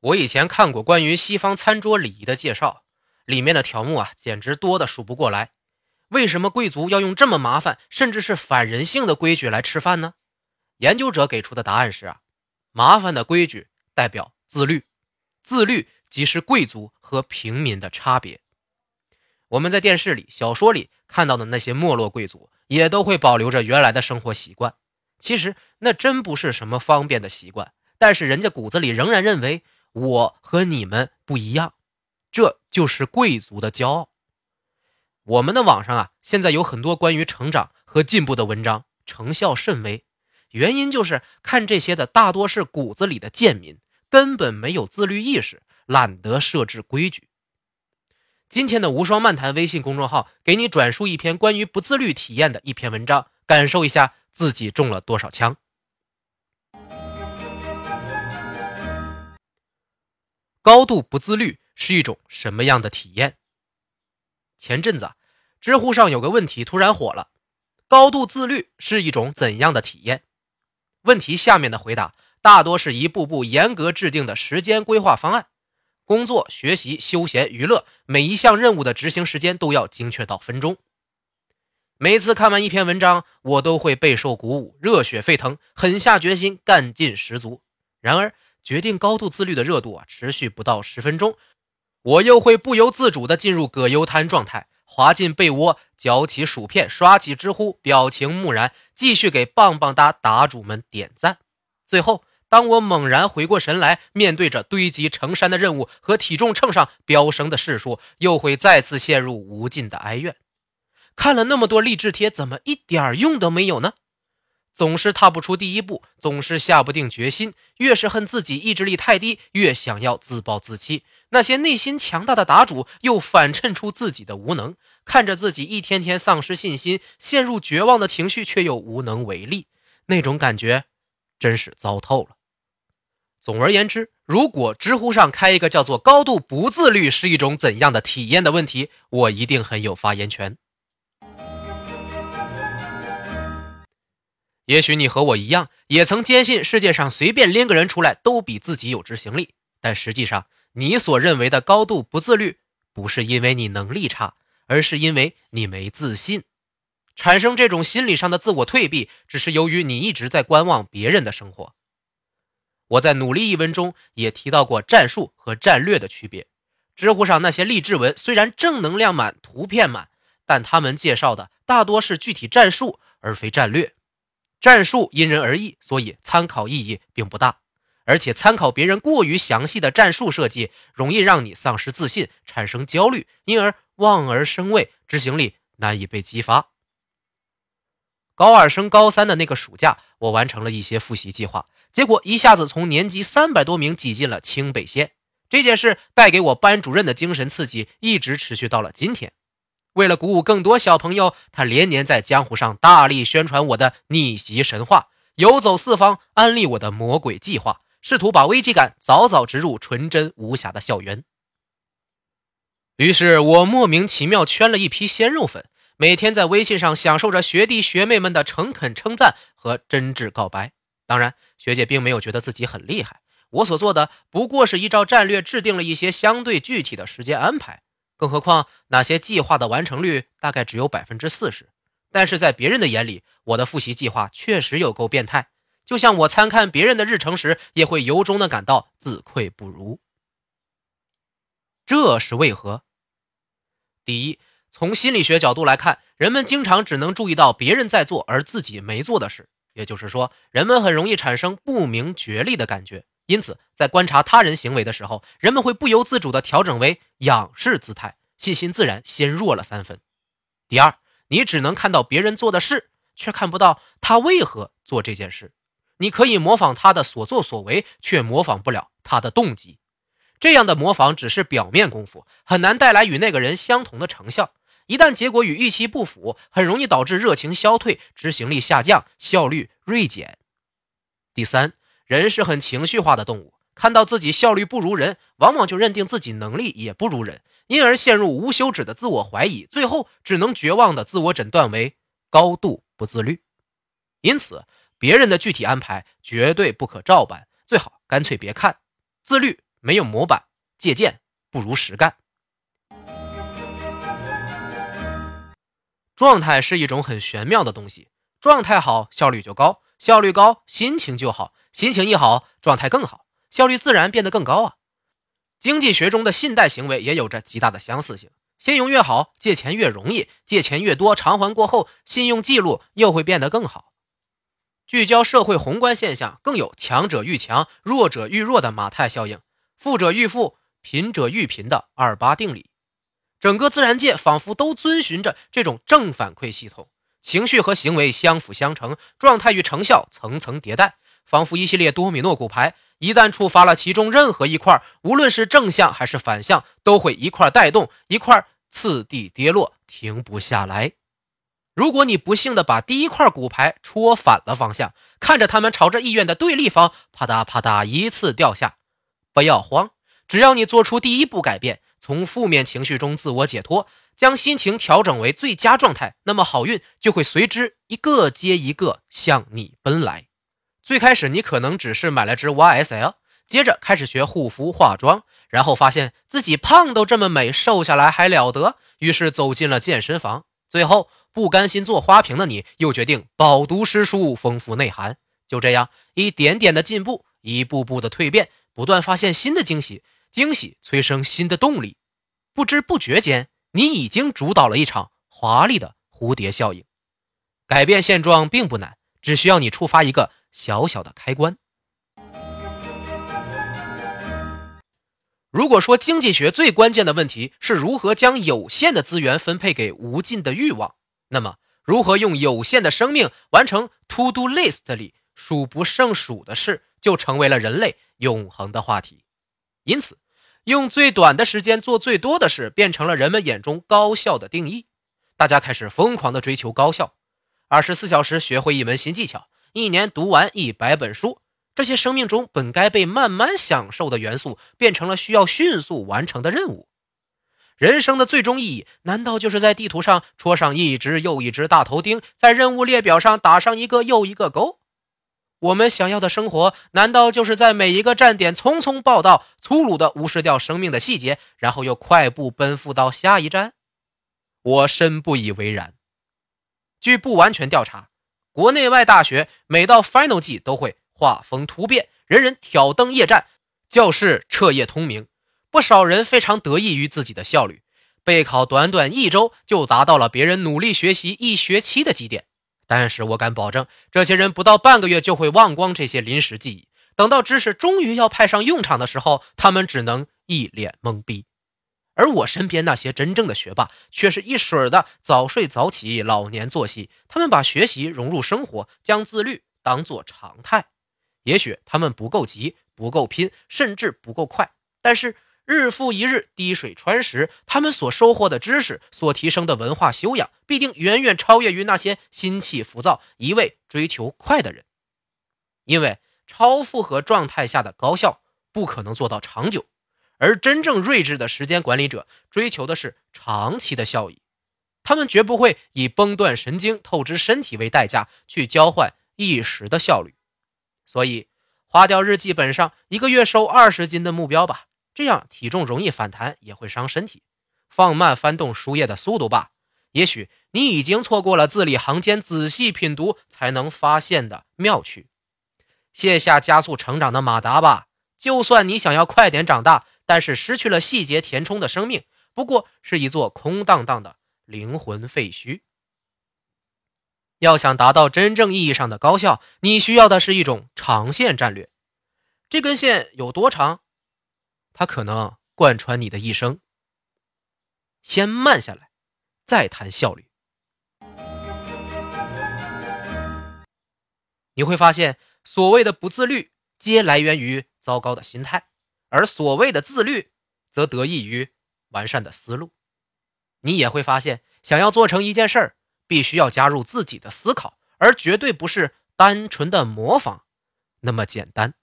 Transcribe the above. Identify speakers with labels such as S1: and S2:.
S1: 我以前看过关于西方餐桌礼仪的介绍，里面的条目啊，简直多的数不过来。为什么贵族要用这么麻烦，甚至是反人性的规矩来吃饭呢？研究者给出的答案是啊，麻烦的规矩代表自律，自律即是贵族和平民的差别。我们在电视里、小说里看到的那些没落贵族，也都会保留着原来的生活习惯。其实那真不是什么方便的习惯，但是人家骨子里仍然认为我和你们不一样，这就是贵族的骄傲。我们的网上啊，现在有很多关于成长和进步的文章，成效甚微。原因就是看这些的大多是骨子里的贱民，根本没有自律意识，懒得设置规矩。今天的无双漫谈微信公众号给你转述一篇关于不自律体验的一篇文章，感受一下自己中了多少枪。高度不自律是一种什么样的体验？前阵子。知乎上有个问题突然火了：高度自律是一种怎样的体验？问题下面的回答大多是一步步严格制定的时间规划方案，工作、学习、休闲、娱乐，每一项任务的执行时间都要精确到分钟。每次看完一篇文章，我都会备受鼓舞，热血沸腾，狠下决心，干劲十足。然而，决定高度自律的热度啊，持续不到十分钟，我又会不由自主地进入葛优瘫状态。滑进被窝，嚼起薯片，刷起知乎，表情木然，继续给棒棒哒答主们点赞。最后，当我猛然回过神来，面对着堆积成山的任务和体重秤上飙升的示数，又会再次陷入无尽的哀怨。看了那么多励志贴，怎么一点用都没有呢？总是踏不出第一步，总是下不定决心。越是恨自己意志力太低，越想要自暴自弃。那些内心强大的答主又反衬出自己的无能，看着自己一天天丧失信心，陷入绝望的情绪，却又无能为力，那种感觉真是糟透了。总而言之，如果知乎上开一个叫做“高度不自律是一种怎样的体验”的问题，我一定很有发言权。也许你和我一样，也曾坚信世界上随便拎个人出来都比自己有执行力。但实际上，你所认为的高度不自律，不是因为你能力差，而是因为你没自信。产生这种心理上的自我退避，只是由于你一直在观望别人的生活。我在《努力》一文中也提到过战术和战略的区别。知乎上那些励志文虽然正能量满、图片满，但他们介绍的大多是具体战术，而非战略。战术因人而异，所以参考意义并不大。而且参考别人过于详细的战术设计，容易让你丧失自信，产生焦虑，因而望而生畏，执行力难以被激发。高二升高三的那个暑假，我完成了一些复习计划，结果一下子从年级三百多名挤进了清北县。这件事带给我班主任的精神刺激，一直持续到了今天。为了鼓舞更多小朋友，他连年在江湖上大力宣传我的逆袭神话，游走四方，安利我的魔鬼计划，试图把危机感早早植入纯真无瑕的校园。于是我莫名其妙圈了一批鲜肉粉，每天在微信上享受着学弟学妹们的诚恳称赞和真挚告白。当然，学姐并没有觉得自己很厉害，我所做的不过是依照战略制定了一些相对具体的时间安排。更何况，那些计划的完成率大概只有百分之四十，但是在别人的眼里，我的复习计划确实有够变态。就像我参看别人的日程时，也会由衷的感到自愧不如。这是为何？第一，从心理学角度来看，人们经常只能注意到别人在做而自己没做的事，也就是说，人们很容易产生不明觉厉的感觉。因此，在观察他人行为的时候，人们会不由自主地调整为仰视姿态，信心自然先弱了三分。第二，你只能看到别人做的事，却看不到他为何做这件事。你可以模仿他的所作所为，却模仿不了他的动机。这样的模仿只是表面功夫，很难带来与那个人相同的成效。一旦结果与预期不符，很容易导致热情消退、执行力下降、效率锐减。第三。人是很情绪化的动物，看到自己效率不如人，往往就认定自己能力也不如人，因而陷入无休止的自我怀疑，最后只能绝望的自我诊断为高度不自律。因此，别人的具体安排绝对不可照搬，最好干脆别看。自律没有模板，借鉴不如实干。状态是一种很玄妙的东西，状态好，效率就高；效率高，心情就好；心情一好，状态更好，效率自然变得更高啊。经济学中的信贷行为也有着极大的相似性。信用越好，借钱越容易，借钱越多，偿还过后，信用记录又会变得更好。聚焦社会宏观现象，更有强者愈强，弱者愈弱的马太效应，富者愈富，贫者愈贫的二八定理。整个自然界仿佛都遵循着这种正反馈系统，情绪和行为相辅相成，状态与成效层层迭代，仿佛一系列多米诺骨牌。一旦触发了其中任何一块，无论是正向还是反向，都会一块带动一块，次第跌落，停不下来。如果你不幸的把第一块骨牌戳反了方向，看着他们朝着意愿的对立方啪嗒啪嗒依次掉下，不要慌，只要你做出第一步改变，从负面情绪中自我解脱，将心情调整为最佳状态，那么好运就会随之一个接一个向你奔来。最开始你可能只是买了支 YSL，接着开始学护肤化妆，然后发现自己胖都这么美，瘦下来还了得，于是走进了健身房。最后不甘心做花瓶的你，又决定饱读诗书，丰富内涵。就这样一点点的进步，一步步的蜕变，不断发现新的惊喜，惊喜催生新的动力。不知不觉间，你已经主导了一场华丽的蝴蝶效应。改变现状并不难，只需要你触发一个。小小的开关。如果说经济学最关键的问题是如何将有限的资源分配给无尽的欲望，那么如何用有限的生命完成 To Do List 里数不胜数的事，就成为了人类永恒的话题。因此，用最短的时间做最多的事，变成了人们眼中高效的定义。大家开始疯狂的追求高效，二十四小时学会一门新技巧。一年读完一百本书，这些生命中本该被慢慢享受的元素，变成了需要迅速完成的任务。人生的最终意义，难道就是在地图上戳上一只又一只大头钉，在任务列表上打上一个又一个勾？我们想要的生活，难道就是在每一个站点匆匆报道，粗鲁地无视掉生命的细节，然后又快步奔赴到下一站？我深不以为然。据不完全调查。国内外大学每到 final 季都会画风突变，人人挑灯夜战，教室彻夜通明。不少人非常得益于自己的效率，备考短短一周就达到了别人努力学习一学期的绩点。但是我敢保证，这些人不到半个月就会忘光这些临时记忆。等到知识终于要派上用场的时候，他们只能一脸懵逼。而我身边那些真正的学霸，却是一水儿的早睡早起、老年作息。他们把学习融入生活，将自律当做常态。也许他们不够急、不够拼，甚至不够快，但是日复一日滴水穿石，他们所收获的知识、所提升的文化修养，必定远远超越于那些心气浮躁、一味追求快的人。因为超负荷状态下的高效不可能做到长久。而真正睿智的时间管理者追求的是长期的效益，他们绝不会以崩断神经、透支身体为代价去交换一时的效率。所以，花掉日记本上一个月瘦二十斤的目标吧，这样体重容易反弹，也会伤身体。放慢翻动书页的速度吧，也许你已经错过了字里行间仔细品读才能发现的妙趣。卸下加速成长的马达吧，就算你想要快点长大。但是失去了细节填充的生命，不过是一座空荡荡的灵魂废墟。要想达到真正意义上的高效，你需要的是一种长线战略。这根线有多长？它可能贯穿你的一生。先慢下来，再谈效率。你会发现，所谓的不自律，皆来源于糟糕的心态。而所谓的自律，则得益于完善的思路。你也会发现，想要做成一件事儿，必须要加入自己的思考，而绝对不是单纯的模仿那么简单。